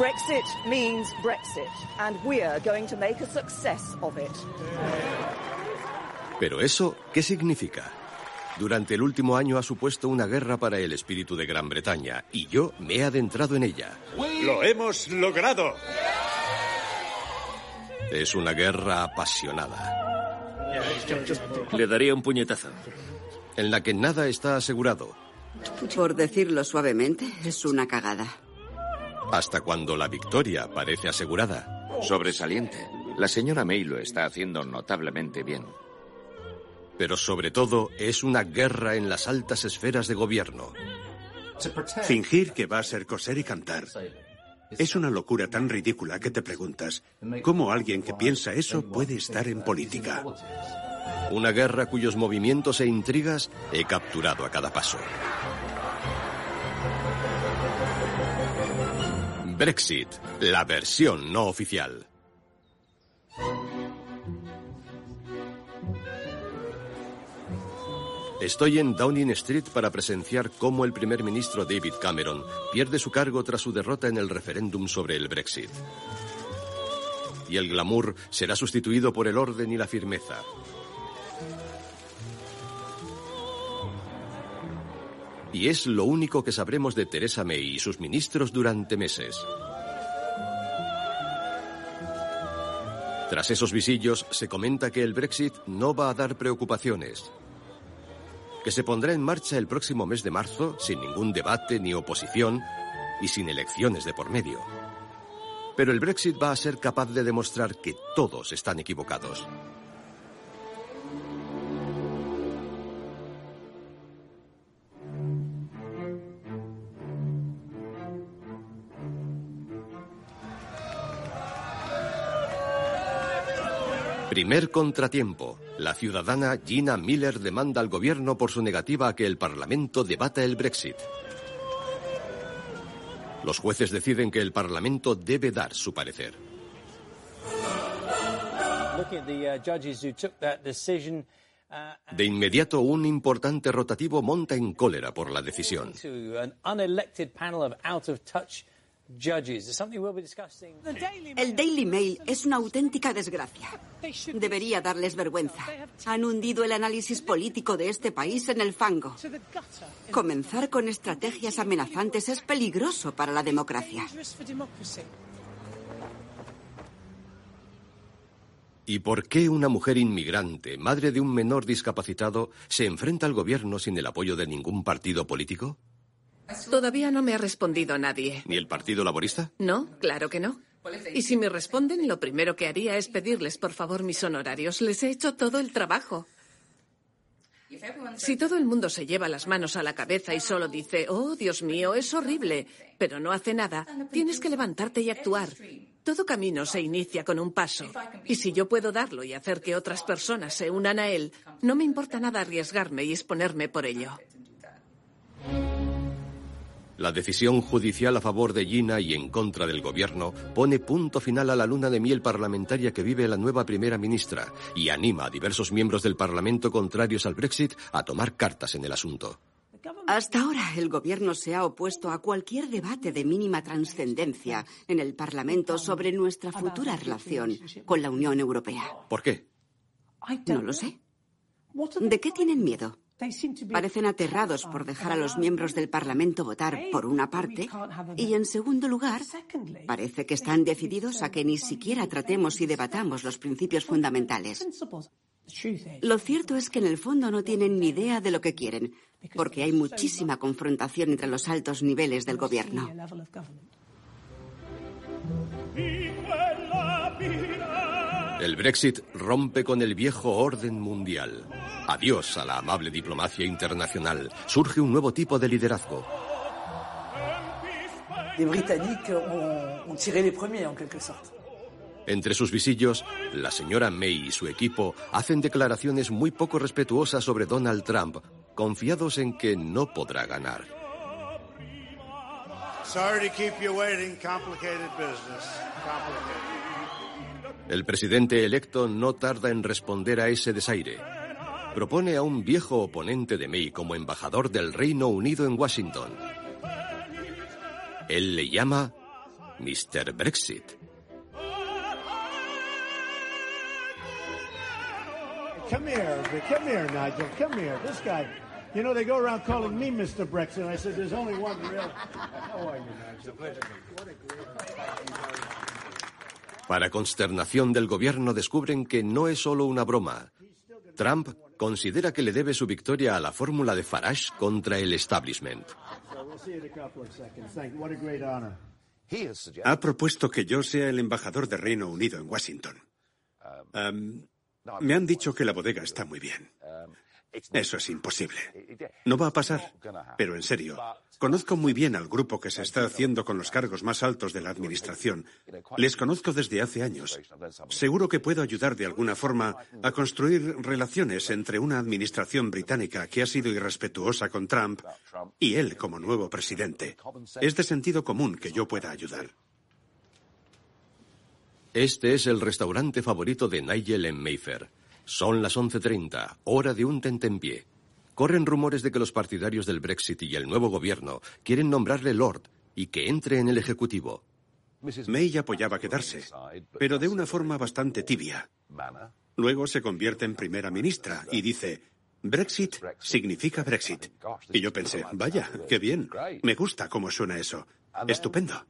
Brexit means Brexit, and we're going to make a success of it. Pero eso, ¿qué significa? Durante el último año ha supuesto una guerra para el espíritu de Gran Bretaña y yo me he adentrado en ella. ¡Lo hemos logrado! Es una guerra apasionada. Le daría un puñetazo. En la que nada está asegurado. Por decirlo suavemente, es una cagada. Hasta cuando la victoria parece asegurada. Sobresaliente. La señora May lo está haciendo notablemente bien. Pero sobre todo es una guerra en las altas esferas de gobierno. Fingir que va a ser coser y cantar. Es una locura tan ridícula que te preguntas, ¿cómo alguien que piensa eso puede estar en política? Una guerra cuyos movimientos e intrigas he capturado a cada paso. Brexit, la versión no oficial. Estoy en Downing Street para presenciar cómo el primer ministro David Cameron pierde su cargo tras su derrota en el referéndum sobre el Brexit. Y el glamour será sustituido por el orden y la firmeza. Y es lo único que sabremos de Theresa May y sus ministros durante meses. Tras esos visillos, se comenta que el Brexit no va a dar preocupaciones, que se pondrá en marcha el próximo mes de marzo sin ningún debate ni oposición y sin elecciones de por medio. Pero el Brexit va a ser capaz de demostrar que todos están equivocados. Primer contratiempo. La ciudadana Gina Miller demanda al gobierno por su negativa a que el Parlamento debata el Brexit. Los jueces deciden que el Parlamento debe dar su parecer. De inmediato, un importante rotativo monta en cólera por la decisión. El Daily Mail es una auténtica desgracia. Debería darles vergüenza. Han hundido el análisis político de este país en el fango. Comenzar con estrategias amenazantes es peligroso para la democracia. ¿Y por qué una mujer inmigrante, madre de un menor discapacitado, se enfrenta al gobierno sin el apoyo de ningún partido político? Todavía no me ha respondido nadie. ¿Ni el Partido Laborista? No, claro que no. Y si me responden, lo primero que haría es pedirles, por favor, mis honorarios. Les he hecho todo el trabajo. Si todo el mundo se lleva las manos a la cabeza y solo dice, oh, Dios mío, es horrible, pero no hace nada, tienes que levantarte y actuar. Todo camino se inicia con un paso. Y si yo puedo darlo y hacer que otras personas se unan a él, no me importa nada arriesgarme y exponerme por ello. La decisión judicial a favor de Gina y en contra del gobierno pone punto final a la luna de miel parlamentaria que vive la nueva primera ministra y anima a diversos miembros del Parlamento contrarios al Brexit a tomar cartas en el asunto. Hasta ahora el gobierno se ha opuesto a cualquier debate de mínima trascendencia en el Parlamento sobre nuestra futura relación con la Unión Europea. ¿Por qué? No lo sé. ¿De qué tienen miedo? Parecen aterrados por dejar a los miembros del Parlamento votar por una parte y, en segundo lugar, parece que están decididos a que ni siquiera tratemos y debatamos los principios fundamentales. Lo cierto es que en el fondo no tienen ni idea de lo que quieren, porque hay muchísima confrontación entre los altos niveles del gobierno. El Brexit rompe con el viejo orden mundial. Adiós a la amable diplomacia internacional. Surge un nuevo tipo de liderazgo. Entre sus visillos, la señora May y su equipo hacen declaraciones muy poco respetuosas sobre Donald Trump, confiados en que no podrá ganar. El presidente electo no tarda en responder a ese desaire. Propone a un viejo oponente de May como embajador del Reino Unido en Washington. Él le llama Mr. Brexit. Come here, come here, Nigel, come here. This guy, you know, they go around calling me Mr. Brexit. I said, there's only one real. How are you, Nigel? Para consternación del gobierno descubren que no es solo una broma. Trump considera que le debe su victoria a la fórmula de Farage contra el establishment. Ha propuesto que yo sea el embajador de Reino Unido en Washington. Um, me han dicho que la bodega está muy bien. Eso es imposible. No va a pasar. Pero en serio, conozco muy bien al grupo que se está haciendo con los cargos más altos de la Administración. Les conozco desde hace años. Seguro que puedo ayudar de alguna forma a construir relaciones entre una Administración británica que ha sido irrespetuosa con Trump y él como nuevo presidente. Es de sentido común que yo pueda ayudar. Este es el restaurante favorito de Nigel en Mayfair. Son las 11.30, hora de un tentempié. Corren rumores de que los partidarios del Brexit y el nuevo gobierno quieren nombrarle Lord y que entre en el Ejecutivo. May apoyaba quedarse, pero de una forma bastante tibia. Luego se convierte en primera ministra y dice, Brexit significa Brexit. Y yo pensé, vaya, qué bien, me gusta cómo suena eso. Estupendo.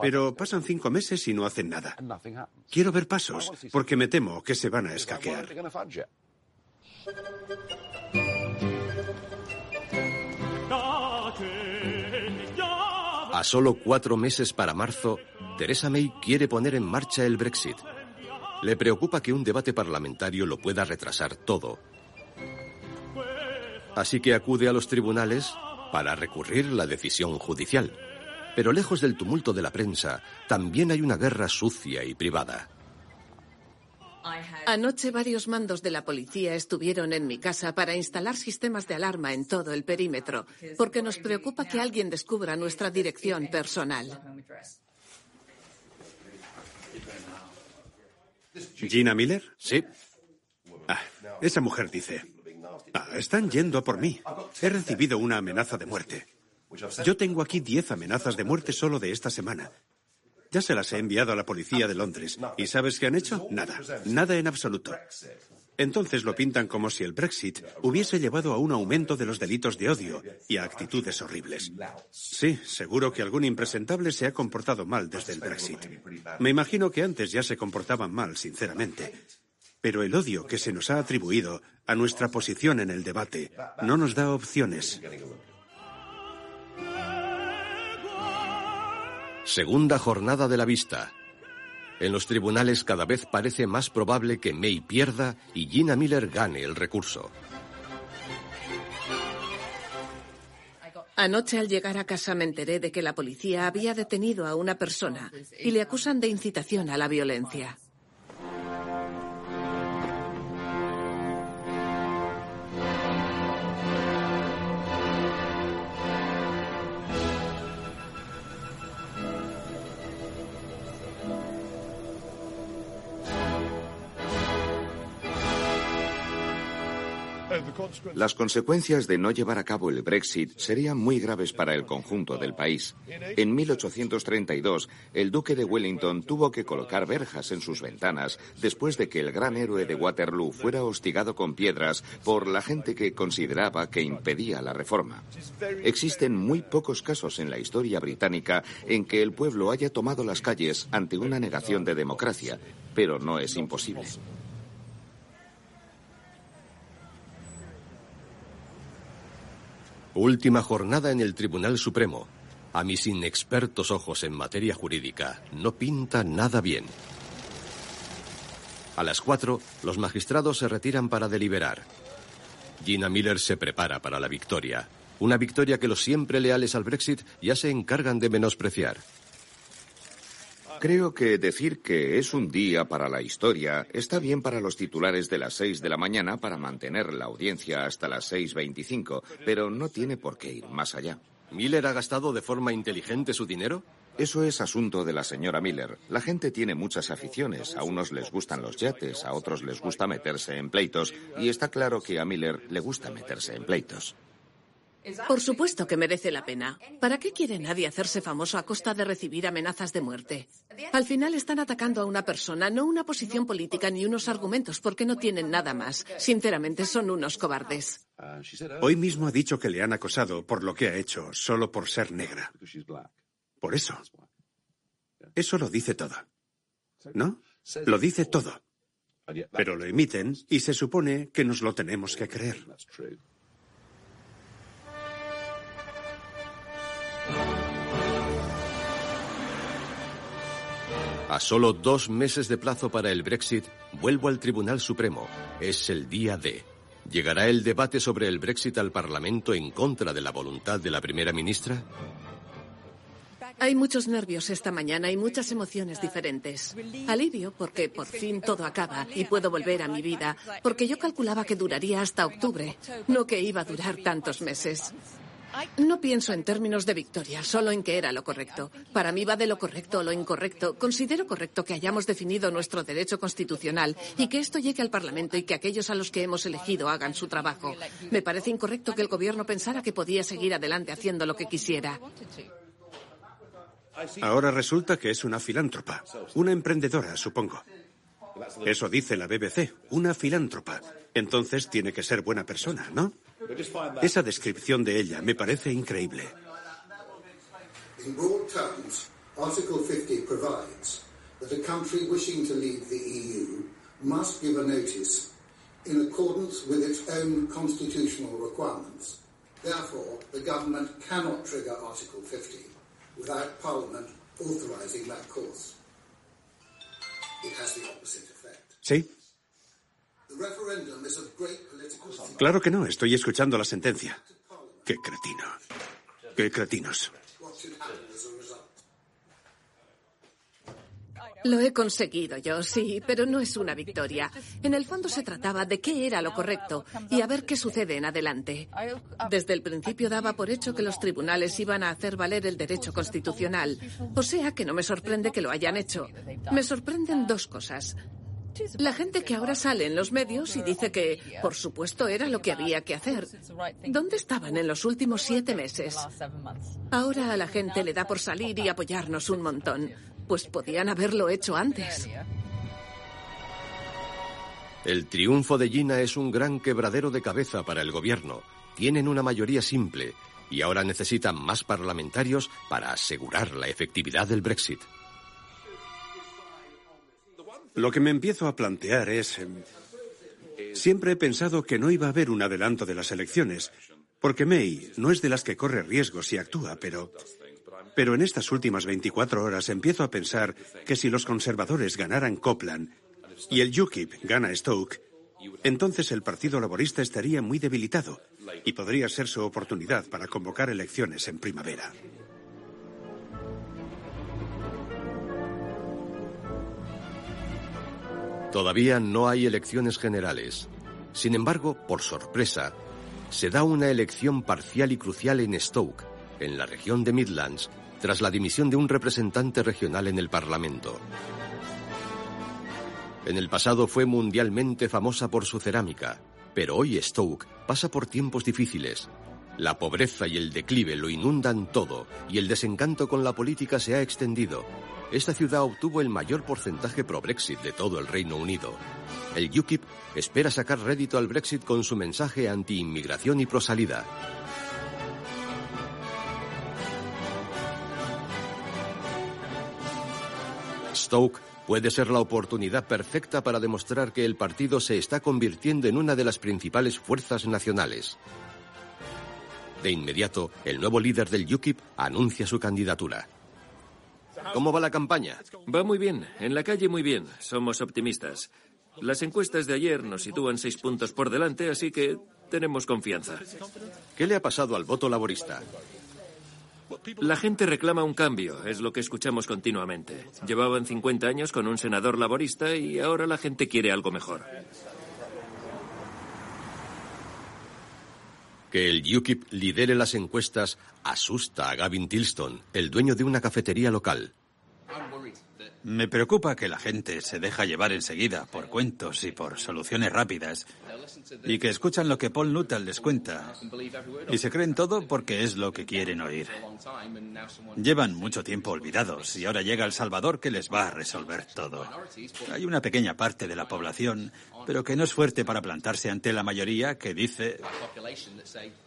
Pero pasan cinco meses y no hacen nada. Quiero ver pasos, porque me temo que se van a escaquear. A solo cuatro meses para marzo, Theresa May quiere poner en marcha el Brexit. Le preocupa que un debate parlamentario lo pueda retrasar todo. Así que acude a los tribunales para recurrir la decisión judicial. Pero lejos del tumulto de la prensa, también hay una guerra sucia y privada. Anoche varios mandos de la policía estuvieron en mi casa para instalar sistemas de alarma en todo el perímetro, porque nos preocupa que alguien descubra nuestra dirección personal. ¿Gina Miller? Sí. Ah, esa mujer dice, ah, están yendo a por mí. He recibido una amenaza de muerte. Yo tengo aquí diez amenazas de muerte solo de esta semana. Ya se las he enviado a la policía de Londres. ¿Y sabes qué han hecho? Nada. Nada en absoluto. Entonces lo pintan como si el Brexit hubiese llevado a un aumento de los delitos de odio y a actitudes horribles. Sí, seguro que algún impresentable se ha comportado mal desde el Brexit. Me imagino que antes ya se comportaban mal, sinceramente. Pero el odio que se nos ha atribuido a nuestra posición en el debate no nos da opciones. Segunda jornada de la vista. En los tribunales cada vez parece más probable que May pierda y Gina Miller gane el recurso. Anoche al llegar a casa me enteré de que la policía había detenido a una persona y le acusan de incitación a la violencia. Las consecuencias de no llevar a cabo el Brexit serían muy graves para el conjunto del país. En 1832, el duque de Wellington tuvo que colocar verjas en sus ventanas después de que el gran héroe de Waterloo fuera hostigado con piedras por la gente que consideraba que impedía la reforma. Existen muy pocos casos en la historia británica en que el pueblo haya tomado las calles ante una negación de democracia, pero no es imposible. Última jornada en el Tribunal Supremo. A mis inexpertos ojos en materia jurídica, no pinta nada bien. A las cuatro, los magistrados se retiran para deliberar. Gina Miller se prepara para la victoria. Una victoria que los siempre leales al Brexit ya se encargan de menospreciar. Creo que decir que es un día para la historia está bien para los titulares de las 6 de la mañana para mantener la audiencia hasta las 6.25, pero no tiene por qué ir más allá. ¿Miller ha gastado de forma inteligente su dinero? Eso es asunto de la señora Miller. La gente tiene muchas aficiones. A unos les gustan los yates, a otros les gusta meterse en pleitos, y está claro que a Miller le gusta meterse en pleitos. Por supuesto que merece la pena. ¿Para qué quiere nadie hacerse famoso a costa de recibir amenazas de muerte? Al final están atacando a una persona, no una posición política ni unos argumentos, porque no tienen nada más. Sinceramente, son unos cobardes. Hoy mismo ha dicho que le han acosado por lo que ha hecho, solo por ser negra. Por eso. Eso lo dice todo. ¿No? Lo dice todo. Pero lo emiten y se supone que nos lo tenemos que creer. A solo dos meses de plazo para el Brexit, vuelvo al Tribunal Supremo. Es el día D. ¿Llegará el debate sobre el Brexit al Parlamento en contra de la voluntad de la primera ministra? Hay muchos nervios esta mañana y muchas emociones diferentes. Alivio porque por fin todo acaba y puedo volver a mi vida, porque yo calculaba que duraría hasta octubre, no que iba a durar tantos meses. No pienso en términos de victoria, solo en que era lo correcto. Para mí va de lo correcto o lo incorrecto. Considero correcto que hayamos definido nuestro derecho constitucional y que esto llegue al Parlamento y que aquellos a los que hemos elegido hagan su trabajo. Me parece incorrecto que el gobierno pensara que podía seguir adelante haciendo lo que quisiera. Ahora resulta que es una filántropa, una emprendedora, supongo. Eso dice la BBC, una filántropa. Entonces tiene que ser buena persona, ¿no? Esa descripción de ella me parece increíble. In broad terms, Article 50 provides that a country wishing to leave the EU must give a notice in accordance with its own constitutional requirements. Therefore, the government cannot trigger Article 50 without Parliament authorising that course. It has the opposite effect. Sí. Claro que no, estoy escuchando la sentencia. Qué cretino. Qué cretinos. Lo he conseguido yo, sí, pero no es una victoria. En el fondo se trataba de qué era lo correcto y a ver qué sucede en adelante. Desde el principio daba por hecho que los tribunales iban a hacer valer el derecho constitucional. O sea que no me sorprende que lo hayan hecho. Me sorprenden dos cosas. La gente que ahora sale en los medios y dice que, por supuesto, era lo que había que hacer. ¿Dónde estaban en los últimos siete meses? Ahora a la gente le da por salir y apoyarnos un montón. Pues podían haberlo hecho antes. El triunfo de Gina es un gran quebradero de cabeza para el gobierno. Tienen una mayoría simple y ahora necesitan más parlamentarios para asegurar la efectividad del Brexit. Lo que me empiezo a plantear es... Em, siempre he pensado que no iba a haber un adelanto de las elecciones, porque May no es de las que corre riesgos y actúa, pero... Pero en estas últimas 24 horas empiezo a pensar que si los conservadores ganaran Copland y el UKIP gana Stoke, entonces el Partido Laborista estaría muy debilitado y podría ser su oportunidad para convocar elecciones en primavera. Todavía no hay elecciones generales. Sin embargo, por sorpresa, se da una elección parcial y crucial en Stoke, en la región de Midlands, tras la dimisión de un representante regional en el Parlamento. En el pasado fue mundialmente famosa por su cerámica, pero hoy Stoke pasa por tiempos difíciles. La pobreza y el declive lo inundan todo y el desencanto con la política se ha extendido, esta ciudad obtuvo el mayor porcentaje pro-Brexit de todo el Reino Unido. El UKIP espera sacar rédito al Brexit con su mensaje anti-inmigración y pro-salida. Stoke puede ser la oportunidad perfecta para demostrar que el partido se está convirtiendo en una de las principales fuerzas nacionales. De inmediato, el nuevo líder del UKIP anuncia su candidatura. ¿Cómo va la campaña? Va muy bien. En la calle muy bien. Somos optimistas. Las encuestas de ayer nos sitúan seis puntos por delante, así que tenemos confianza. ¿Qué le ha pasado al voto laborista? La gente reclama un cambio, es lo que escuchamos continuamente. Llevaban 50 años con un senador laborista y ahora la gente quiere algo mejor. Que el UKIP lidere las encuestas asusta a Gavin Tilston, el dueño de una cafetería local. Me preocupa que la gente se deja llevar enseguida por cuentos y por soluciones rápidas y que escuchan lo que Paul Nuttall les cuenta y se creen todo porque es lo que quieren oír. Llevan mucho tiempo olvidados y ahora llega El Salvador que les va a resolver todo. Hay una pequeña parte de la población, pero que no es fuerte para plantarse ante la mayoría que dice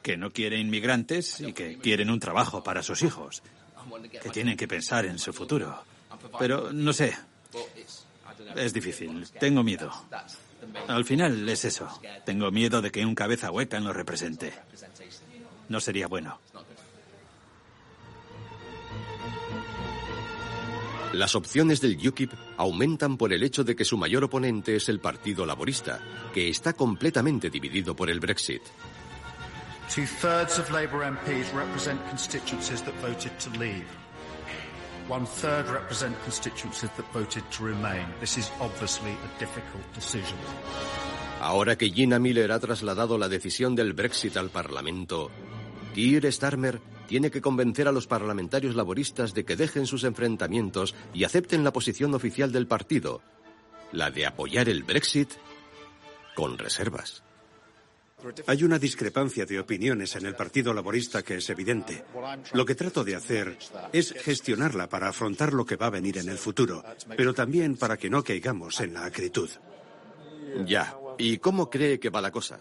que no quiere inmigrantes y que quieren un trabajo para sus hijos, que tienen que pensar en su futuro. Pero no sé. Es difícil. Tengo miedo. Al final es eso. Tengo miedo de que un cabeza hueca lo represente. No sería bueno. Las opciones del UKIP aumentan por el hecho de que su mayor oponente es el Partido Laborista, que está completamente dividido por el Brexit. Two thirds of Labour MPs represent constituencies that voted to leave. One third represent constituencies that voted to remain. This is obviously a difficult decision. Ahora que Gina Miller ha trasladado la decisión del Brexit al Parlamento, Keir Starmer tiene que convencer a los parlamentarios laboristas de que dejen sus enfrentamientos y acepten la posición oficial del partido, la de apoyar el Brexit con reservas. Hay una discrepancia de opiniones en el Partido Laborista que es evidente. Lo que trato de hacer es gestionarla para afrontar lo que va a venir en el futuro, pero también para que no caigamos en la acritud. Ya. ¿Y cómo cree que va la cosa?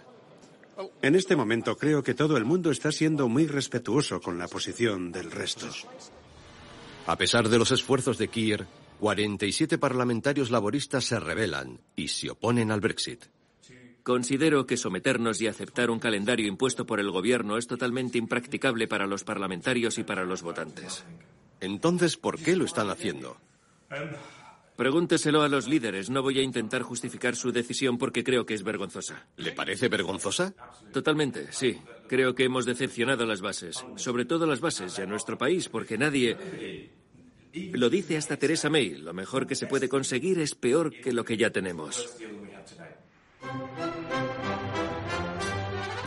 En este momento creo que todo el mundo está siendo muy respetuoso con la posición del resto. A pesar de los esfuerzos de Kier, 47 parlamentarios laboristas se rebelan y se oponen al Brexit. Considero que someternos y aceptar un calendario impuesto por el gobierno es totalmente impracticable para los parlamentarios y para los votantes. Entonces, ¿por qué lo están haciendo? Pregúnteselo a los líderes. No voy a intentar justificar su decisión porque creo que es vergonzosa. ¿Le parece vergonzosa? Totalmente, sí. Creo que hemos decepcionado a las bases. Sobre todo a las bases y a nuestro país, porque nadie... Lo dice hasta Teresa May. Lo mejor que se puede conseguir es peor que lo que ya tenemos.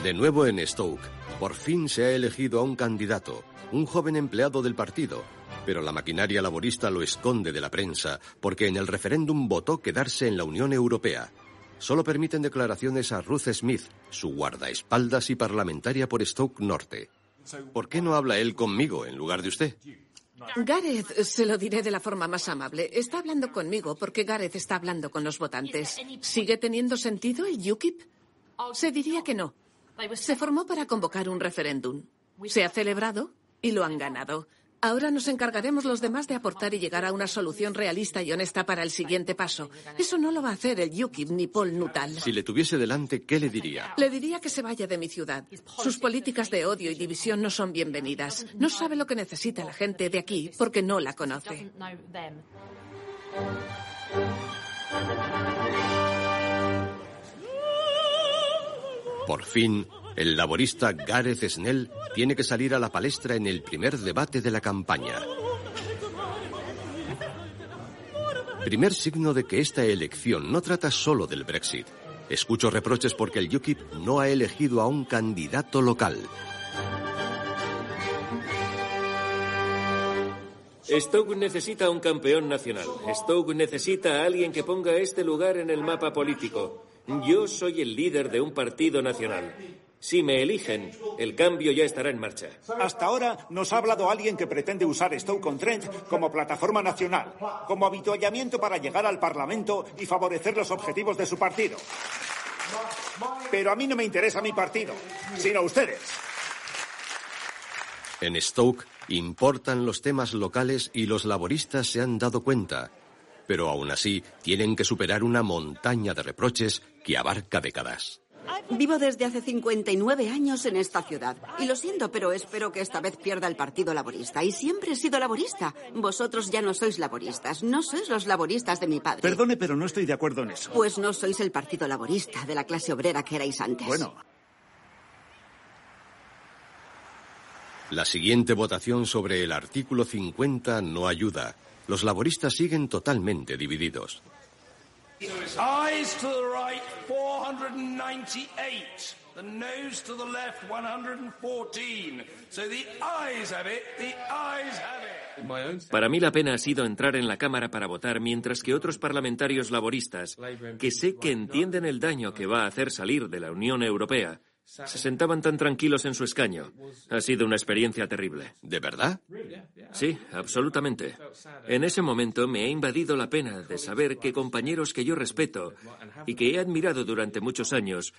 De nuevo en Stoke, por fin se ha elegido a un candidato, un joven empleado del partido, pero la maquinaria laborista lo esconde de la prensa porque en el referéndum votó quedarse en la Unión Europea. Solo permiten declaraciones a Ruth Smith, su guardaespaldas y parlamentaria por Stoke Norte. ¿Por qué no habla él conmigo en lugar de usted? Gareth, se lo diré de la forma más amable. Está hablando conmigo porque Gareth está hablando con los votantes. ¿Sigue teniendo sentido el UKIP? Se diría que no. Se formó para convocar un referéndum. Se ha celebrado y lo han ganado. Ahora nos encargaremos los demás de aportar y llegar a una solución realista y honesta para el siguiente paso. Eso no lo va a hacer el UKIP ni Paul Nuttall. Si le tuviese delante, ¿qué le diría? Le diría que se vaya de mi ciudad. Sus políticas de odio y división no son bienvenidas. No sabe lo que necesita la gente de aquí porque no la conoce. Por fin, el laborista Gareth Snell tiene que salir a la palestra en el primer debate de la campaña. Primer signo de que esta elección no trata solo del Brexit. Escucho reproches porque el UKIP no ha elegido a un candidato local. Stoke necesita un campeón nacional. Stoke necesita a alguien que ponga este lugar en el mapa político. Yo soy el líder de un partido nacional. Si me eligen, el cambio ya estará en marcha. Hasta ahora nos ha hablado alguien que pretende usar Stoke-on-Trent como plataforma nacional, como habituallamiento para llegar al Parlamento y favorecer los objetivos de su partido. Pero a mí no me interesa mi partido, sino ustedes. En Stoke importan los temas locales y los laboristas se han dado cuenta. Pero aún así tienen que superar una montaña de reproches que abarca décadas. Vivo desde hace 59 años en esta ciudad. Y lo siento, pero espero que esta vez pierda el Partido Laborista. Y siempre he sido laborista. Vosotros ya no sois laboristas. No sois los laboristas de mi padre. Perdone, pero no estoy de acuerdo en eso. Pues no sois el Partido Laborista de la clase obrera que erais antes. Bueno. La siguiente votación sobre el artículo 50 no ayuda. Los laboristas siguen totalmente divididos. Eyes to the right, 498. The nose to the left, 114. So the eyes have it, the eyes have it. Para mí la pena ha sido entrar en la Cámara para votar mientras que otros parlamentarios laboristas, que sé que entienden el daño que va a hacer salir de la Unión Europea, se sentaban tan tranquilos en su escaño. Ha sido una experiencia terrible. ¿De verdad? Sí, absolutamente. En ese momento me ha invadido la pena de saber que compañeros que yo respeto y que he admirado durante muchos años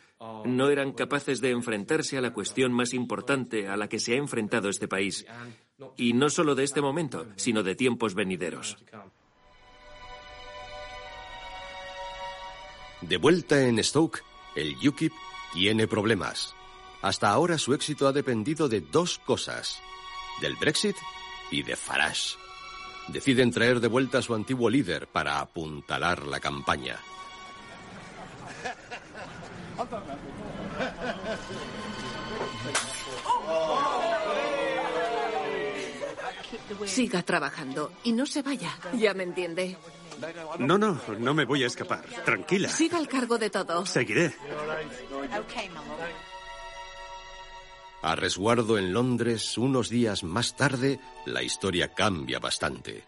no eran capaces de enfrentarse a la cuestión más importante a la que se ha enfrentado este país. Y no solo de este momento, sino de tiempos venideros. De vuelta en Stoke, el UKIP tiene problemas. Hasta ahora su éxito ha dependido de dos cosas, del Brexit y de Farage. Deciden traer de vuelta a su antiguo líder para apuntalar la campaña. Siga trabajando y no se vaya. Ya me entiende. No, no, no me voy a escapar. Tranquila. Siga al cargo de todo. Seguiré. A resguardo en Londres, unos días más tarde, la historia cambia bastante.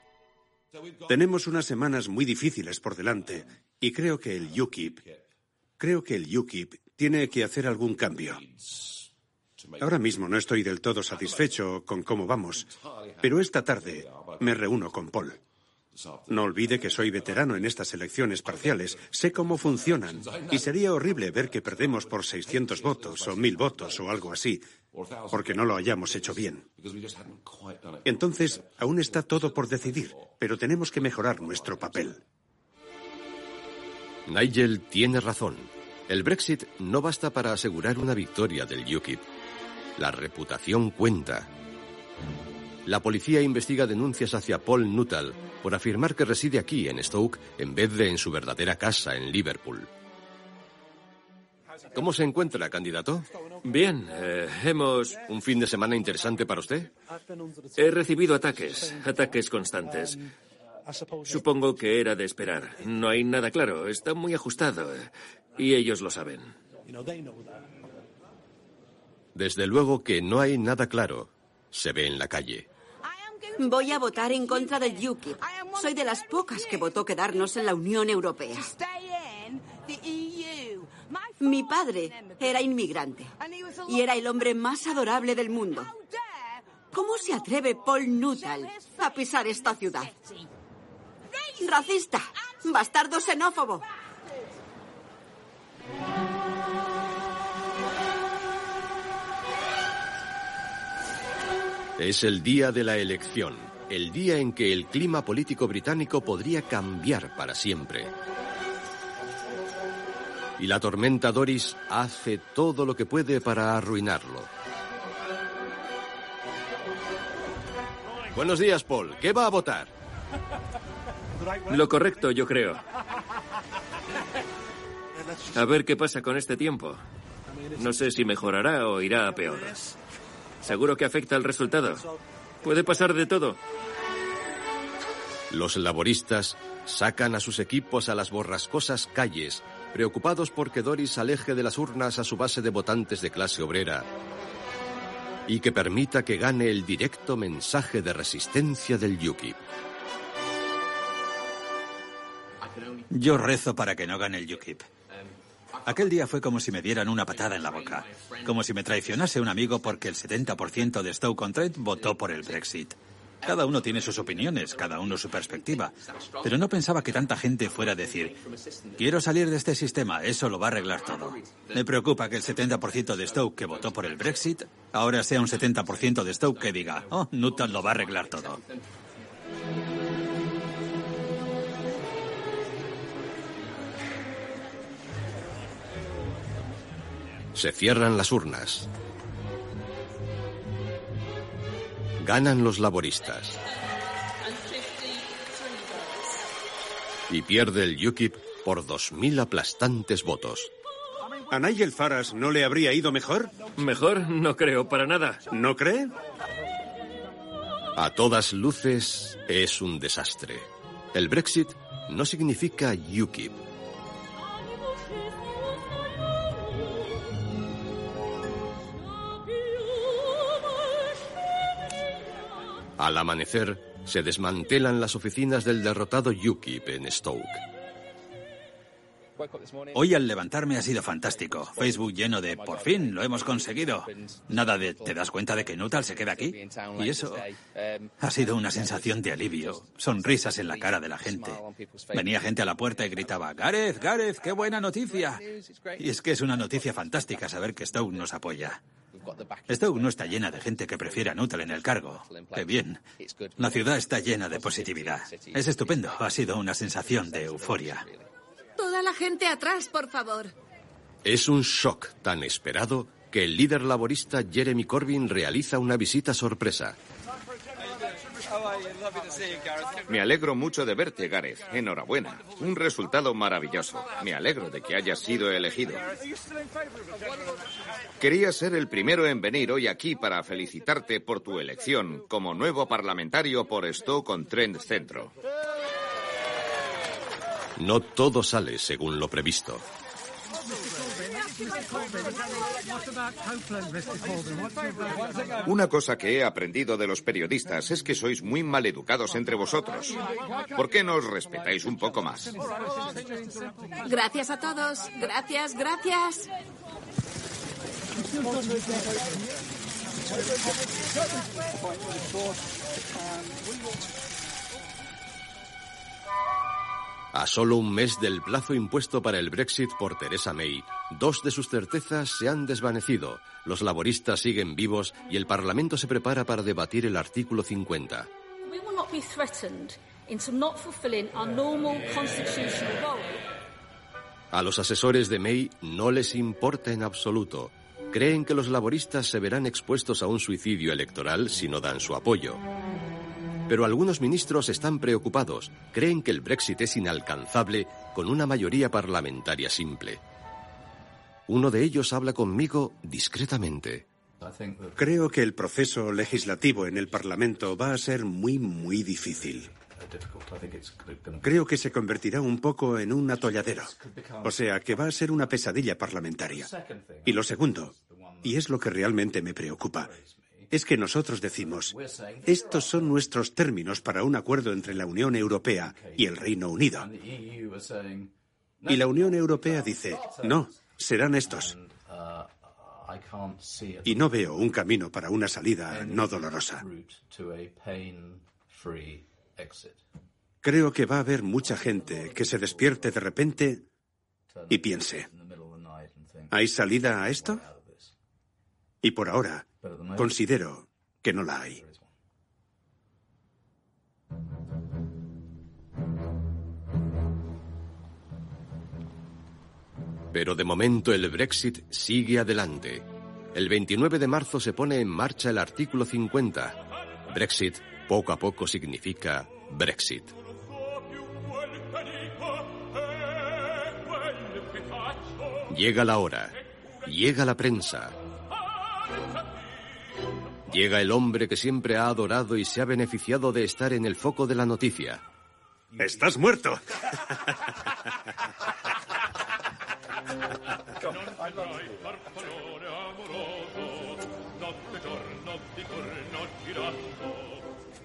Tenemos unas semanas muy difíciles por delante y creo que el UKIP, creo que el UKIP tiene que hacer algún cambio. Ahora mismo no estoy del todo satisfecho con cómo vamos, pero esta tarde me reúno con Paul. No olvide que soy veterano en estas elecciones parciales, sé cómo funcionan y sería horrible ver que perdemos por 600 votos o 1000 votos o algo así, porque no lo hayamos hecho bien. Entonces, aún está todo por decidir, pero tenemos que mejorar nuestro papel. Nigel tiene razón. El Brexit no basta para asegurar una victoria del UKIP. La reputación cuenta. La policía investiga denuncias hacia Paul Nuttall por afirmar que reside aquí, en Stoke, en vez de en su verdadera casa, en Liverpool. ¿Cómo se encuentra, candidato? Bien, eh, hemos... ¿Un fin de semana interesante para usted? He recibido ataques, ataques constantes. Supongo que era de esperar. No hay nada claro, está muy ajustado. eh, Y ellos lo saben. Desde luego que no hay nada claro. Se ve en la calle. Voy a votar en contra del UKIP. Soy de las pocas que votó quedarnos en la Unión Europea. Mi padre era inmigrante y era el hombre más adorable del mundo. ¿Cómo se atreve Paul Nuttall a pisar esta ciudad? Racista, bastardo xenófobo. Es el día de la elección, el día en que el clima político británico podría cambiar para siempre. Y la tormenta Doris hace todo lo que puede para arruinarlo. Buenos días, Paul. ¿Qué va a votar? Lo correcto, yo creo. A ver qué pasa con este tiempo. No sé si mejorará o irá a peor. Seguro que afecta al resultado. Puede pasar de todo. Los laboristas sacan a sus equipos a las borrascosas calles, preocupados por que Doris aleje de las urnas a su base de votantes de clase obrera y que permita que gane el directo mensaje de resistencia del UKIP. Yo rezo para que no gane el UKIP. Aquel día fue como si me dieran una patada en la boca, como si me traicionase un amigo porque el 70% de Stoke-on-Trent votó por el Brexit. Cada uno tiene sus opiniones, cada uno su perspectiva, pero no pensaba que tanta gente fuera a decir, quiero salir de este sistema, eso lo va a arreglar todo. Me preocupa que el 70% de Stoke que votó por el Brexit ahora sea un 70% de Stoke que diga, oh, Nuttall lo va a arreglar todo. Se cierran las urnas. Ganan los laboristas. Y pierde el UKIP por 2.000 aplastantes votos. ¿A Nigel Farage no le habría ido mejor? Mejor no creo para nada. ¿No cree? A todas luces es un desastre. El Brexit no significa UKIP. Al amanecer, se desmantelan las oficinas del derrotado UKIP en Stoke. Hoy al levantarme ha sido fantástico. Facebook lleno de por fin lo hemos conseguido. Nada de te das cuenta de que Nuttall se queda aquí. Y eso ha sido una sensación de alivio. Sonrisas en la cara de la gente. Venía gente a la puerta y gritaba, Gareth, Gareth, qué buena noticia. Y es que es una noticia fantástica saber que Stoke nos apoya. Stoke no está llena de gente que prefiera a Nuttall en el cargo. Qué bien. La ciudad está llena de positividad. Es estupendo. Ha sido una sensación de euforia. Toda la gente atrás, por favor. Es un shock tan esperado que el líder laborista Jeremy Corbyn realiza una visita sorpresa. Me alegro mucho de verte, Gareth. Enhorabuena. Un resultado maravilloso. Me alegro de que hayas sido elegido. Quería ser el primero en venir hoy aquí para felicitarte por tu elección como nuevo parlamentario por Stoke-on-Trent Centro. No todo sale según lo previsto. Una cosa que he aprendido de los periodistas es que sois muy maleducados entre vosotros. ¿Por qué no os respetáis un poco más? Gracias a todos. Gracias, gracias. A solo un mes del plazo impuesto para el Brexit por Theresa May, dos de sus certezas se han desvanecido, los laboristas siguen vivos y el Parlamento se prepara para debatir el artículo 50. A los asesores de May no les importa en absoluto. Creen que los laboristas se verán expuestos a un suicidio electoral si no dan su apoyo. Pero algunos ministros están preocupados. Creen que el Brexit es inalcanzable con una mayoría parlamentaria simple. Uno de ellos habla conmigo discretamente. Creo que el proceso legislativo en el Parlamento va a ser muy, muy difícil. Creo que se convertirá un poco en un atolladero. O sea, que va a ser una pesadilla parlamentaria. Y lo segundo, y es lo que realmente me preocupa, es que nosotros decimos, estos son nuestros términos para un acuerdo entre la Unión Europea y el Reino Unido. Y la Unión Europea dice, no, serán estos. Y no veo un camino para una salida no dolorosa. Creo que va a haber mucha gente que se despierte de repente y piense, ¿hay salida a esto? Y por ahora, considero que no la hay. Pero de momento el Brexit sigue adelante. El 29 de marzo se pone en marcha el artículo 50. Brexit poco a poco significa Brexit. Llega la hora. Llega la prensa. Llega el hombre que siempre ha adorado y se ha beneficiado de estar en el foco de la noticia. ¡Estás muerto!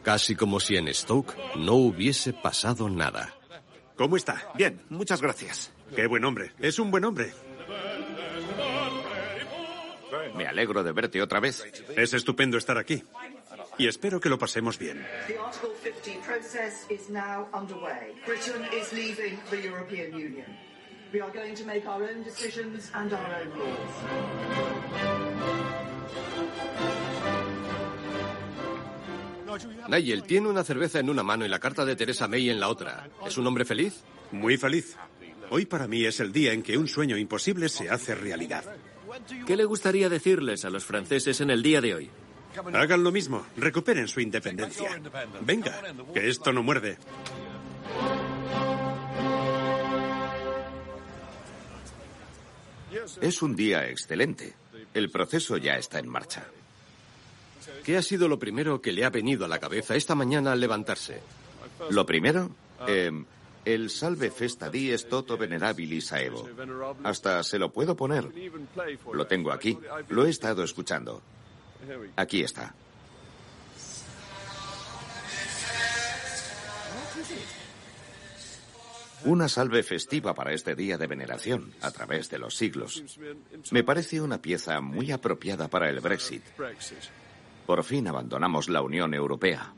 Casi como si en Stoke no hubiese pasado nada. ¿Cómo está? Bien, muchas gracias. Qué buen hombre. Es un buen hombre. Me alegro de verte otra vez. Es estupendo estar aquí. Y espero que lo pasemos bien. The Article 50 process is now underway. Britain is leaving the European Union. We are going to make our own decisions and our own laws. Nigel tiene una cerveza en una mano y la carta de Teresa May en la otra. ¿Es un hombre feliz? Muy feliz. Hoy para mí es el día en que un sueño imposible se hace realidad. ¿Qué le gustaría decirles a los franceses en el día de hoy? Hagan lo mismo, recuperen su independencia. Venga, que esto no muerde. Es un día excelente. El proceso ya está en marcha. ¿Qué ha sido lo primero que le ha venido a la cabeza esta mañana al levantarse? Lo primero, eh, el Salve Festa Dies Toto Venerabilis Aevo. Hasta se lo puedo poner. Lo tengo aquí. Lo he estado escuchando. Aquí está. Una salve festiva para este día de veneración a través de los siglos. Me parece una pieza muy apropiada para el Brexit. Por fin abandonamos la Unión Europea.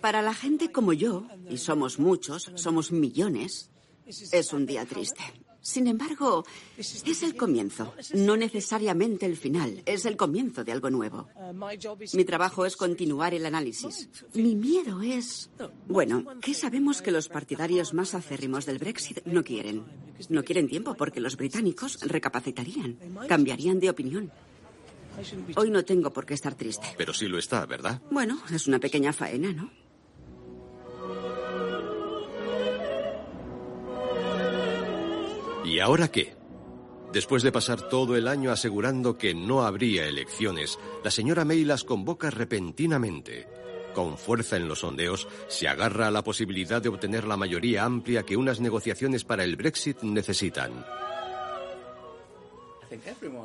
Para la gente como yo, y somos muchos, somos millones, es un día triste. Sin embargo, es el comienzo, no necesariamente el final, es el comienzo de algo nuevo. Mi trabajo es continuar el análisis. Mi miedo es... Bueno, ¿qué sabemos que los partidarios más acérrimos del Brexit no quieren? No quieren tiempo porque los británicos recapacitarían, cambiarían de opinión. Hoy no tengo por qué estar triste. Pero sí lo está, ¿verdad? Bueno, es una pequeña faena, ¿no? ¿Y ahora qué? Después de pasar todo el año asegurando que no habría elecciones, la señora May las convoca repentinamente. Con fuerza en los sondeos, se agarra a la posibilidad de obtener la mayoría amplia que unas negociaciones para el Brexit necesitan.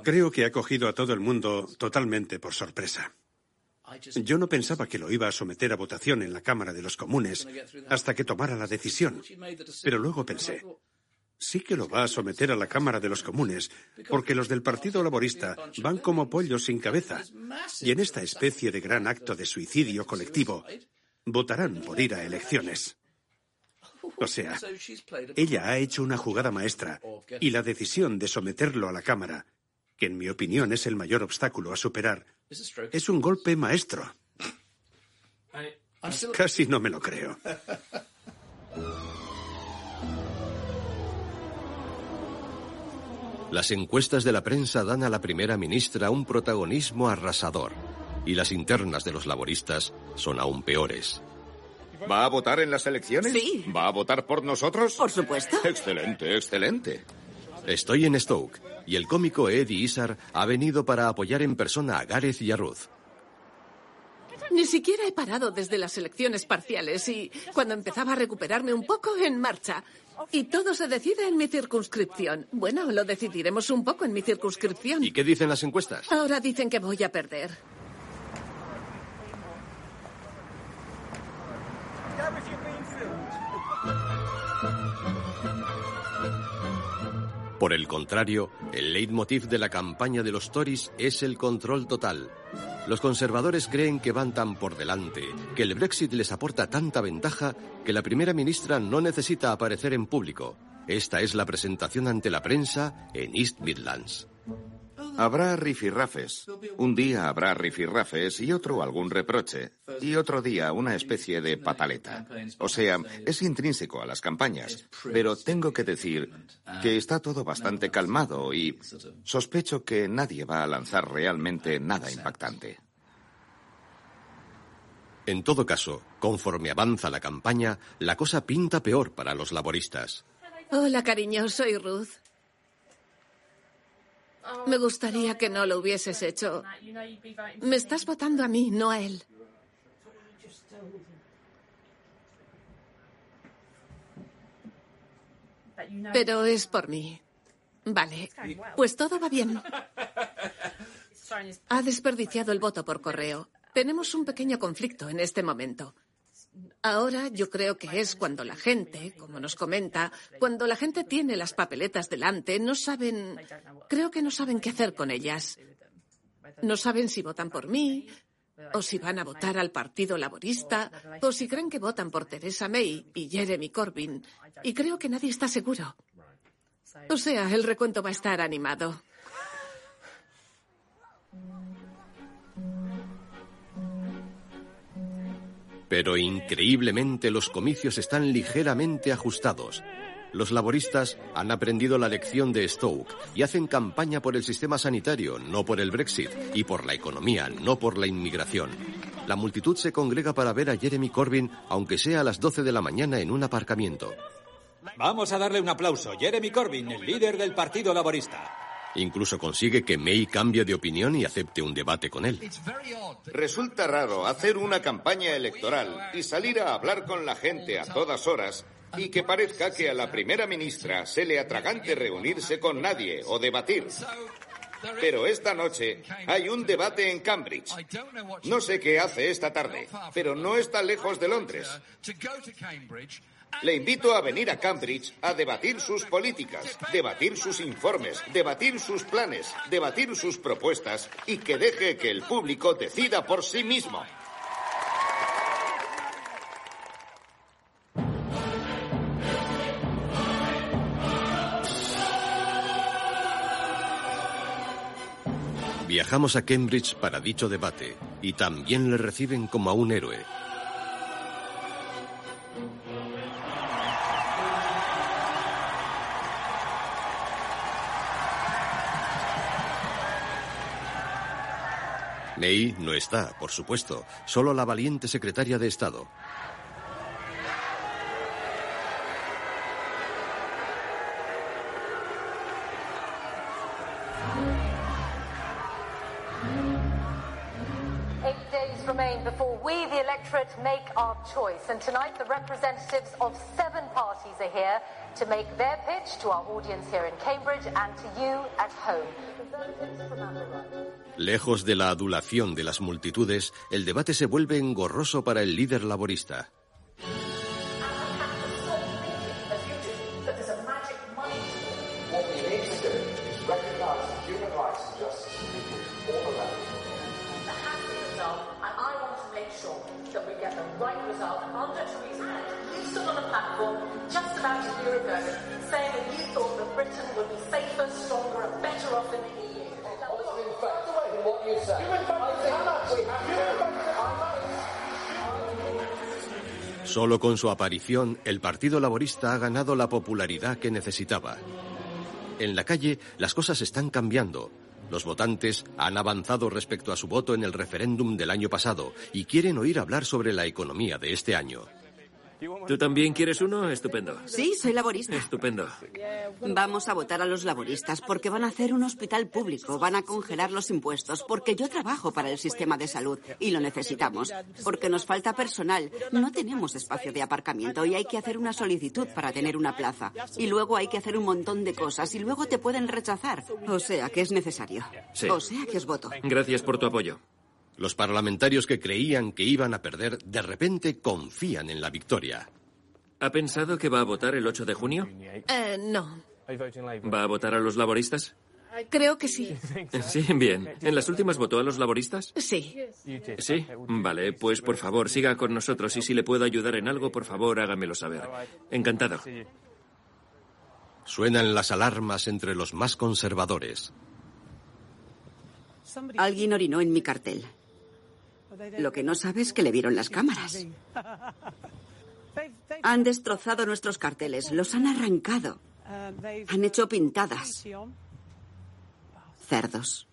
Creo que ha cogido a todo el mundo totalmente por sorpresa. Yo no pensaba que lo iba a someter a votación en la Cámara de los Comunes hasta que tomara la decisión. Pero luego pensé, sí que lo va a someter a la Cámara de los Comunes, porque los del Partido Laborista van como pollos sin cabeza. Y en esta especie de gran acto de suicidio colectivo, votarán por ir a elecciones. O sea, ella ha hecho una jugada maestra y la decisión de someterlo a la Cámara, que en mi opinión es el mayor obstáculo a superar, es un golpe maestro. Casi no me lo creo. Las encuestas de la prensa dan a la primera ministra un protagonismo arrasador y las internas de los laboristas son aún peores. ¿Va a votar en las elecciones? Sí. ¿Va a votar por nosotros? Por supuesto. Excelente, excelente. Estoy en Stoke y el cómico Eddie Izzard ha venido para apoyar en persona a Gareth y a Ruth. Ni siquiera he parado desde las elecciones parciales y cuando empezaba a recuperarme un poco en marcha. Y todo se decide en mi circunscripción. Bueno, lo decidiremos un poco en mi circunscripción. ¿Y qué dicen las encuestas? Ahora dicen que voy a perder. Por el contrario, el leitmotiv de la campaña de los Tories es el control total. Los conservadores creen que van tan por delante, que el Brexit les aporta tanta ventaja, que la primera ministra no necesita aparecer en público. Esta es la presentación ante la prensa en East Midlands. Habrá rifirrafes. Un día habrá rifirrafes y otro algún reproche. Y otro día una especie de pataleta. O sea, es intrínseco a las campañas. Pero tengo que decir que está todo bastante calmado y sospecho que nadie va a lanzar realmente nada impactante. En todo caso, conforme avanza la campaña, la cosa pinta peor para los laboristas. Hola, cariño, soy Ruth. Me gustaría que no lo hubieses hecho. Me estás votando a mí, no a él. Pero es por mí. Vale, pues todo va bien. Ha desperdiciado el voto por correo. Tenemos un pequeño conflicto en este momento. Ahora yo creo que es cuando la gente, como nos comenta, cuando la gente tiene las papeletas delante, no saben, creo que no saben qué hacer con ellas. No saben si votan por mí, o si van a votar al Partido Laborista, o si creen que votan por Theresa May y Jeremy Corbyn. Y creo que nadie está seguro. O sea, el recuento va a estar animado. Pero increíblemente los comicios están ligeramente ajustados. Los laboristas han aprendido la lección de Stoke y hacen campaña por el sistema sanitario, no por el Brexit, y por la economía, no por la inmigración. La multitud se congrega para ver a Jeremy Corbyn, aunque sea a las 12 de la mañana en un aparcamiento. Vamos a darle un aplauso. Jeremy Corbyn, el líder del Partido Laborista. Incluso consigue que May cambie de opinión y acepte un debate con él. Resulta raro hacer una campaña electoral y salir a hablar con la gente a todas horas y que parezca que a la primera ministra se le atragante reunirse con nadie o debatir. Pero esta noche hay un debate en Cambridge. No sé qué hace esta tarde, pero no está lejos de Londres. Le invito a venir a Cambridge a debatir sus políticas, debatir sus informes, debatir sus planes, debatir sus propuestas y que deje que el público decida por sí mismo. Viajamos a Cambridge para dicho debate y también le reciben como a un héroe. May no está, por supuesto, solo la valiente secretaria de Estado. Eight days remain before we, the electorate, make our choice. And tonight, the representatives of seven parties are here to make their pitch to our audience here in Cambridge and to you at home. Lejos de la adulación de las multitudes, el debate se vuelve engorroso para el líder laborista. Solo con su aparición, el Partido Laborista ha ganado la popularidad que necesitaba. En la calle, las cosas están cambiando. Los votantes han avanzado respecto a su voto en el referéndum del año pasado y quieren oír hablar sobre la economía de este año. ¿Tú también quieres uno? Estupendo. Sí, soy laborista. Estupendo. Vamos a votar a los laboristas porque van a hacer un hospital público, van a congelar los impuestos, porque yo trabajo para el sistema de salud y lo necesitamos, porque nos falta personal, no tenemos espacio de aparcamiento y hay que hacer una solicitud para tener una plaza. Y luego hay que hacer un montón de cosas y luego te pueden rechazar. O sea que es necesario. Sí. O sea que os voto. Gracias por tu apoyo. Los parlamentarios que creían que iban a perder, de repente confían en la victoria. ¿Ha pensado que va a votar el 8 de junio? Eh, no. ¿Va a votar a los laboristas? Creo que sí. Sí, bien. ¿En las últimas votó a los laboristas? Sí. Sí. Vale, pues por favor, siga con nosotros y si le puedo ayudar en algo, por favor, hágamelo saber. Encantado. Suenan las alarmas entre los más conservadores. Alguien orinó en mi cartel. Lo que no sabe es que le vieron las cámaras. Han destrozado nuestros carteles, los han arrancado. Han hecho pintadas. Cerdos.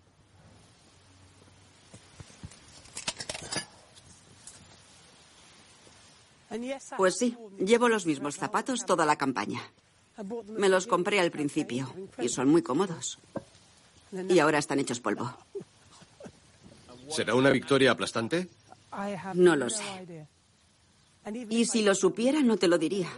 Pues sí, llevo los mismos zapatos toda la campaña. Me los compré al principio y son muy cómodos. Y ahora están hechos polvo. ¿Será una victoria aplastante? No lo sé. Y si lo supiera, no te lo diría.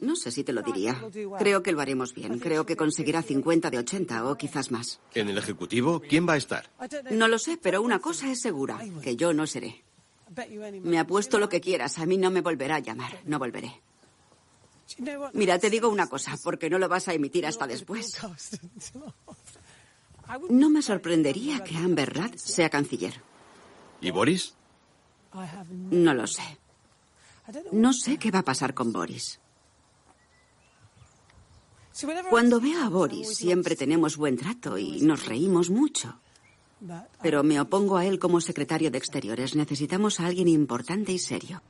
No sé si te lo diría. Creo que lo haremos bien. Creo que conseguirá 50 de 80 o quizás más. ¿En el Ejecutivo quién va a estar? No lo sé, pero una cosa es segura, que yo no seré. Me apuesto lo que quieras, a mí no me volverá a llamar, no volveré. Mira, te digo una cosa, porque no lo vas a emitir hasta después. No me sorprendería que Amber Rudd sea canciller. ¿Y Boris? No lo sé. No sé qué va a pasar con Boris. Cuando veo a Boris siempre tenemos buen trato y nos reímos mucho. Pero me opongo a él como secretario de Exteriores. Necesitamos a alguien importante y serio.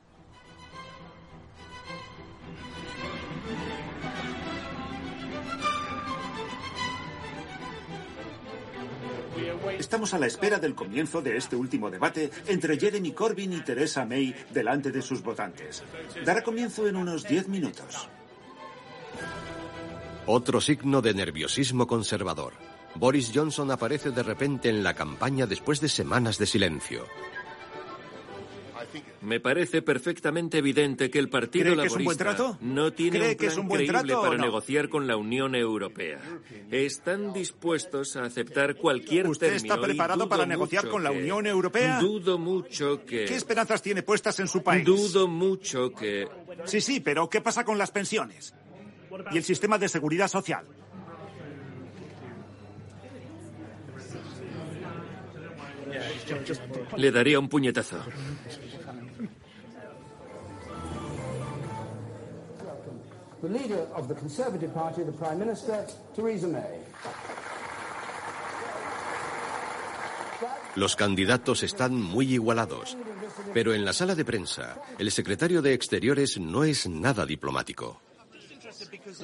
Estamos a la espera del comienzo de este último debate entre Jeremy Corbyn y Theresa May delante de sus votantes. Dará comienzo en unos 10 minutos. Otro signo de nerviosismo conservador. Boris Johnson aparece de repente en la campaña después de semanas de silencio. Me parece perfectamente evidente que el Partido ¿Cree que Laborista no tiene ¿Cree un que es plan un buen creíble trato para no? negociar con la Unión Europea. Están dispuestos a aceptar cualquier ¿Usted término está preparado para negociar con la que- Unión Europea? Dudo mucho que... ¿Qué esperanzas tiene puestas en su país? Dudo mucho que... Sí, sí, pero ¿qué pasa con las pensiones? ¿Y el sistema de seguridad social? Le daría un puñetazo. The leader of the Conservative Party, the Prime Minister, Theresa May. Los candidatos están muy igualados. Pero en la sala de prensa, el secretario de Exteriores no es nada diplomático.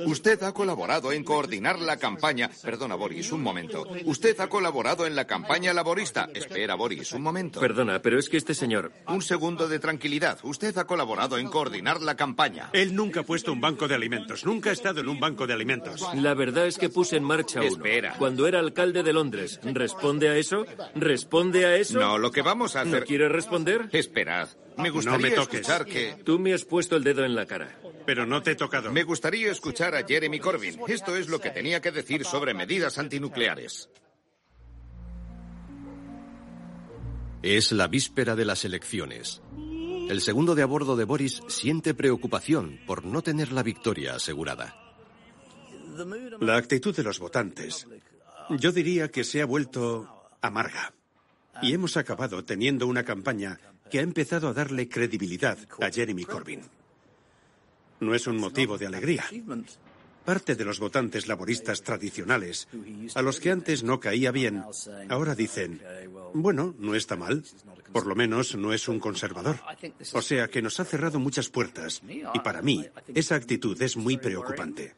Usted ha colaborado en coordinar la campaña. Perdona, Boris, un momento. Usted ha colaborado en la campaña laborista. Espera, Boris, un momento. Perdona, pero es que este señor... Un segundo de tranquilidad. Usted ha colaborado en coordinar la campaña. Él nunca ha puesto un banco de alimentos. Nunca ha estado en un banco de alimentos. La verdad es que puse en marcha uno. Espera. Cuando era alcalde de Londres. ¿Responde a eso? ¿Responde a eso? No, lo que vamos a hacer. ¿No quiere responder? Esperad. Me gustaría No me toques. escuchar que. Tú me has puesto el dedo en la cara. Pero no te he tocado. Me gustaría escuchar a Jeremy Corbyn. Esto es lo que tenía que decir sobre medidas antinucleares. Es la víspera de las elecciones. El segundo de a bordo de Boris siente preocupación por no tener la victoria asegurada. La actitud de los votantes, yo diría que se ha vuelto amarga. Y hemos acabado teniendo una campaña que ha empezado a darle credibilidad a Jeremy Corbyn. No es un motivo de alegría. Parte de los votantes laboristas tradicionales, a los que antes no caía bien, ahora dicen, bueno, no está mal, por lo menos no es un conservador. O sea que nos ha cerrado muchas puertas, y para mí esa actitud es muy preocupante.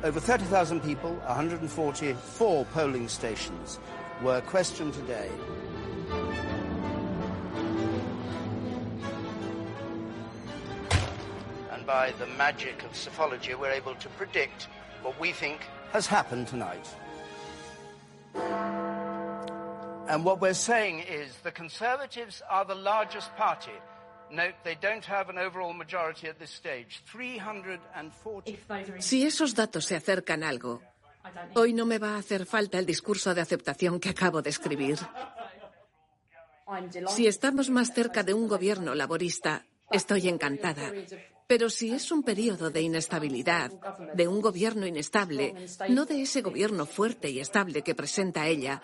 Over 30,000 people, 144 polling stations were questioned today. And by the magic of psephology, we're able to predict what we think has happened tonight. And what we're saying is the Conservatives are the largest party. Note, they don't have an overall majority at this stage. 340. Si esos datos se acercan algo, hoy no me va a hacer falta el discurso de aceptación que acabo de escribir. Si estamos más cerca de un gobierno laborista, estoy encantada. Pero si es un periodo de inestabilidad, de un gobierno inestable, no de ese gobierno fuerte y estable que presenta ella,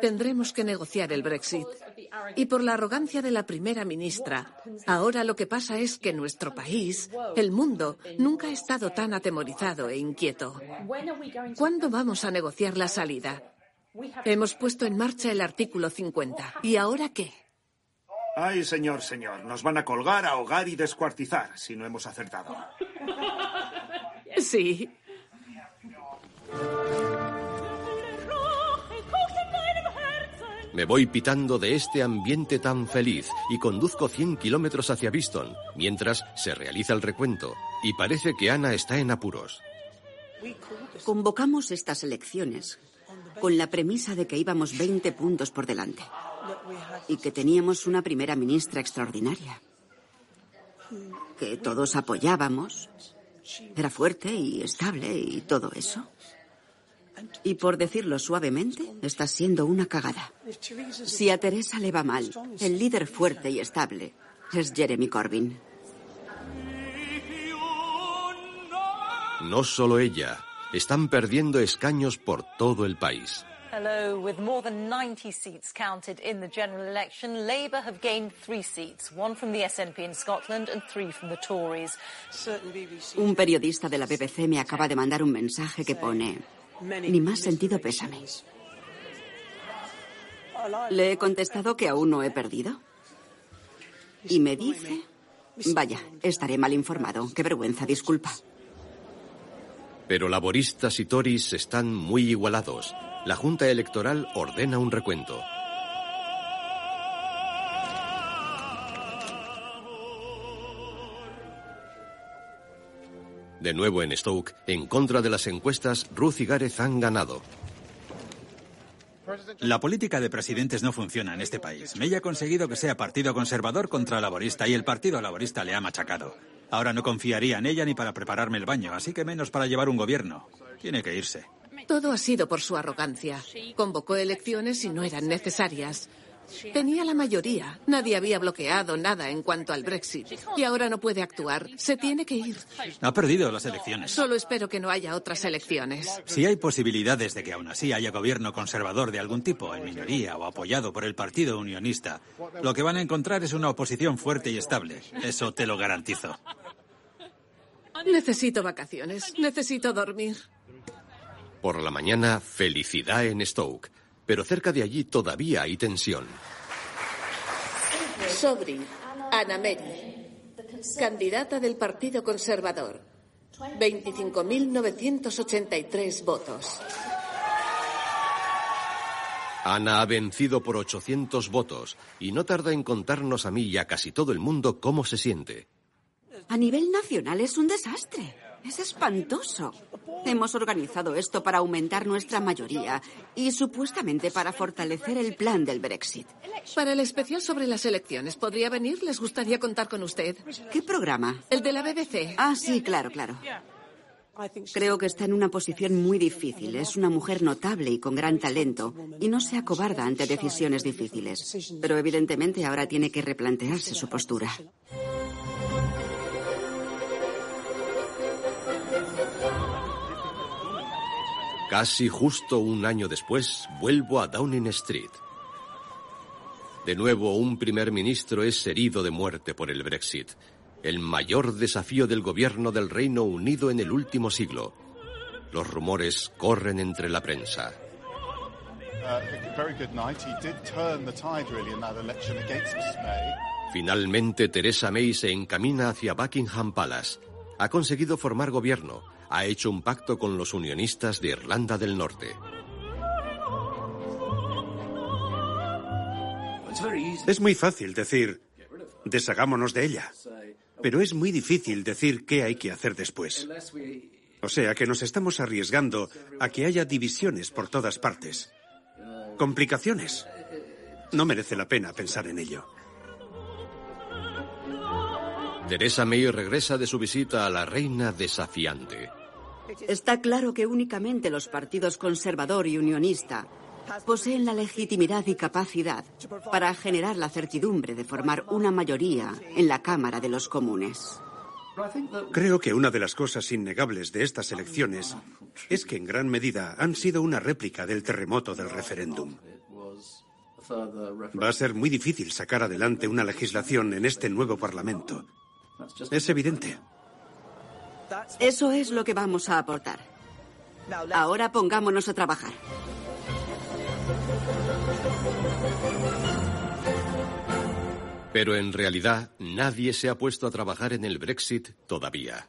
tendremos que negociar el Brexit. Y por la arrogancia de la primera ministra, ahora lo que pasa es que nuestro país, el mundo, nunca ha estado tan atemorizado e inquieto. ¿Cuándo vamos a negociar la salida? Hemos puesto en marcha el artículo 50. ¿Y ahora qué? Ay, señor, señor, nos van a colgar, ahogar y descuartizar si no hemos acertado. Sí. Me voy pitando de este ambiente tan feliz y conduzco 100 kilómetros hacia Biston, mientras se realiza el recuento, y parece que Ana está en apuros. Convocamos estas elecciones con la premisa de que íbamos 20 puntos por delante y que teníamos una primera ministra extraordinaria, que todos apoyábamos, era fuerte y estable y todo eso. Y por decirlo suavemente, está siendo una cagada. Si a Teresa le va mal, el líder fuerte y estable es Jeremy Corbyn. No solo ella, están perdiendo escaños por todo el país. Hello. With more than 90 seats counted in the general election, Labour have gained three seats, one from the SNP in Scotland and three from the Tories. Un periodista de la BBC me acaba de mandar un mensaje que pone, ni más sentido pésame. Le he contestado que aún no he perdido. Y me dice, vaya, estaré mal informado, qué vergüenza, disculpa. Pero laboristas y tories están muy igualados. La Junta Electoral ordena un recuento. De nuevo en Stoke, en contra de las encuestas, Ruth y Gareth han ganado. La política de presidentes no funciona en este país. May ha conseguido que sea partido conservador contra laborista y el partido laborista le ha machacado. Ahora no confiaría en ella ni para prepararme el baño, así que menos para llevar un gobierno. Tiene que irse. Todo ha sido por su arrogancia. Convocó elecciones y no eran necesarias. Tenía la mayoría. Nadie había bloqueado nada en cuanto al Brexit. Y ahora no puede actuar. Se tiene que ir. Ha perdido las elecciones. Solo espero que no haya otras elecciones. Si hay posibilidades de que aún así haya gobierno conservador de algún tipo, en minoría o apoyado por el Partido Unionista, lo que van a encontrar es una oposición fuerte y estable. Eso te lo garantizo. Necesito vacaciones. Necesito dormir. Por la mañana, felicidad en Stoke. Pero cerca de allí todavía hay tensión. Sobri, Ana Mary, candidata del Partido Conservador. 25.983 votos. Ana ha vencido por 800 votos y no tarda en contarnos a mí y a casi todo el mundo cómo se siente. A nivel nacional es un desastre. Es espantoso. Hemos organizado esto para aumentar nuestra mayoría y supuestamente para fortalecer el plan del Brexit. Para el especial sobre las elecciones, ¿podría venir? ¿Les gustaría contar con usted? ¿Qué programa? El de la BBC. Ah, sí, claro, claro. Creo que está en una posición muy difícil. Es una mujer notable y con gran talento y no se acobarda ante decisiones difíciles. Pero evidentemente ahora tiene que replantearse su postura. Casi justo un año después, vuelvo a Downing Street. De nuevo, un primer ministro es herido de muerte por el Brexit, el mayor desafío del gobierno del Reino Unido en el último siglo. Los rumores corren entre la prensa. Finalmente, Theresa May se encamina hacia Buckingham Palace. Ha conseguido formar gobierno ha hecho un pacto con los unionistas de Irlanda del Norte. Es muy fácil decir, deshagámonos de ella, pero es muy difícil decir qué hay que hacer después. O sea que nos estamos arriesgando a que haya divisiones por todas partes. Complicaciones. No merece la pena pensar en ello. Teresa May regresa de su visita a la reina desafiante. Está claro que únicamente los partidos conservador y unionista poseen la legitimidad y capacidad para generar la certidumbre de formar una mayoría en la Cámara de los Comunes. Creo que una de las cosas innegables de estas elecciones es que en gran medida han sido una réplica del terremoto del referéndum. Va a ser muy difícil sacar adelante una legislación en este nuevo Parlamento. Es evidente. Eso es lo que vamos a aportar. Ahora pongámonos a trabajar. Pero en realidad nadie se ha puesto a trabajar en el Brexit todavía.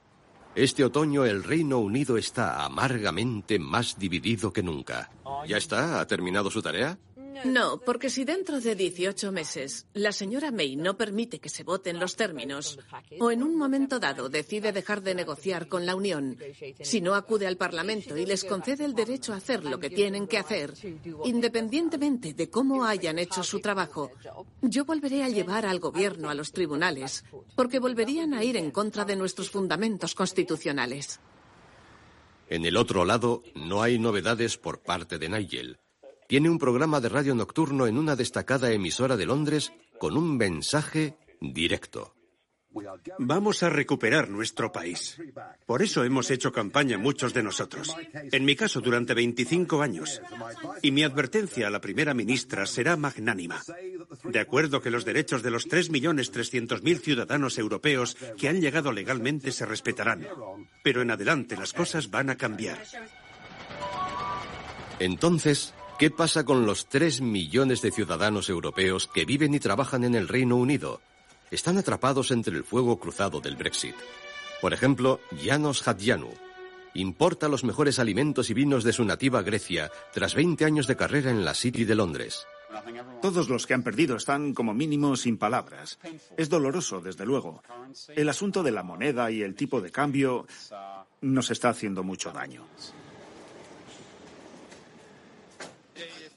Este otoño el Reino Unido está amargamente más dividido que nunca. ¿Ya está? ¿Ha terminado su tarea? No, porque si dentro de 18 meses la señora May no permite que se voten los términos o en un momento dado decide dejar de negociar con la Unión, si no acude al Parlamento y les concede el derecho a hacer lo que tienen que hacer, independientemente de cómo hayan hecho su trabajo, yo volveré a llevar al Gobierno a los tribunales, porque volverían a ir en contra de nuestros fundamentos constitucionales. En el otro lado, no hay novedades por parte de Nigel tiene un programa de radio nocturno en una destacada emisora de Londres con un mensaje directo. Vamos a recuperar nuestro país. Por eso hemos hecho campaña muchos de nosotros. En mi caso, durante 25 años. Y mi advertencia a la primera ministra será magnánima. De acuerdo que los derechos de los 3.300.000 ciudadanos europeos que han llegado legalmente se respetarán. Pero en adelante las cosas van a cambiar. Entonces, ¿Qué pasa con los tres millones de ciudadanos europeos que viven y trabajan en el Reino Unido? Están atrapados entre el fuego cruzado del Brexit. Por ejemplo, Janos Hadjanu. importa los mejores alimentos y vinos de su nativa Grecia tras 20 años de carrera en la City de Londres. Todos los que han perdido están como mínimo sin palabras. Es doloroso, desde luego. El asunto de la moneda y el tipo de cambio nos está haciendo mucho daño.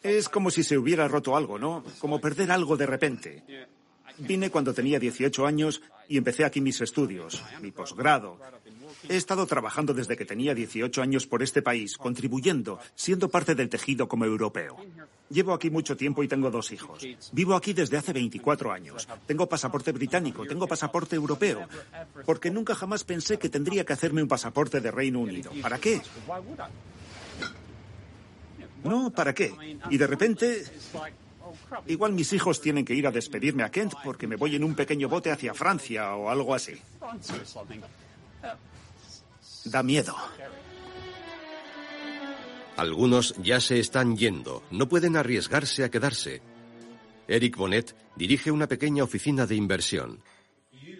Es como si se hubiera roto algo, ¿no? Como perder algo de repente. Vine cuando tenía 18 años y empecé aquí mis estudios, mi posgrado. He estado trabajando desde que tenía 18 años por este país, contribuyendo, siendo parte del tejido como europeo. Llevo aquí mucho tiempo y tengo dos hijos. Vivo aquí desde hace 24 años. Tengo pasaporte británico, tengo pasaporte europeo. Porque nunca jamás pensé que tendría que hacerme un pasaporte de Reino Unido. ¿Para qué? No, ¿para qué? Y de repente, igual mis hijos tienen que ir a despedirme a Kent porque me voy en un pequeño bote hacia Francia o algo así. Da miedo. Algunos ya se están yendo, no pueden arriesgarse a quedarse. Eric Bonnet dirige una pequeña oficina de inversión.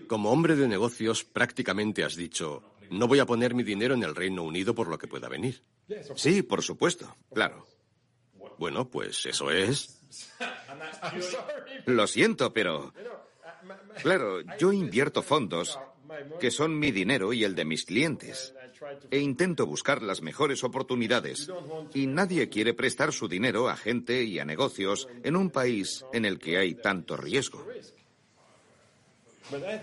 Como hombre de negocios, prácticamente has dicho, no voy a poner mi dinero en el Reino Unido por lo que pueda venir. Sí, por supuesto, claro. Bueno, pues eso es. Lo siento, pero... Claro, yo invierto fondos que son mi dinero y el de mis clientes. E intento buscar las mejores oportunidades. Y nadie quiere prestar su dinero a gente y a negocios en un país en el que hay tanto riesgo.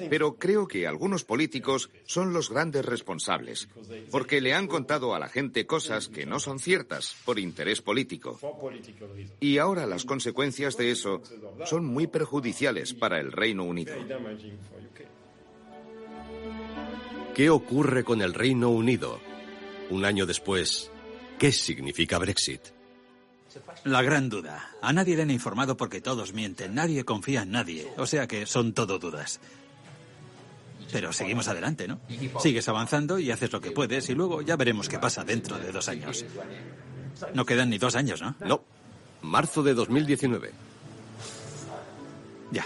Pero creo que algunos políticos son los grandes responsables, porque le han contado a la gente cosas que no son ciertas por interés político. Y ahora las consecuencias de eso son muy perjudiciales para el Reino Unido. ¿Qué ocurre con el Reino Unido? Un año después, ¿qué significa Brexit? La gran duda. A nadie le han informado porque todos mienten. Nadie confía en nadie. O sea que son todo dudas. Pero seguimos adelante, ¿no? Sigues avanzando y haces lo que puedes y luego ya veremos qué pasa dentro de dos años. No quedan ni dos años, ¿no? No. Marzo de 2019. Ya.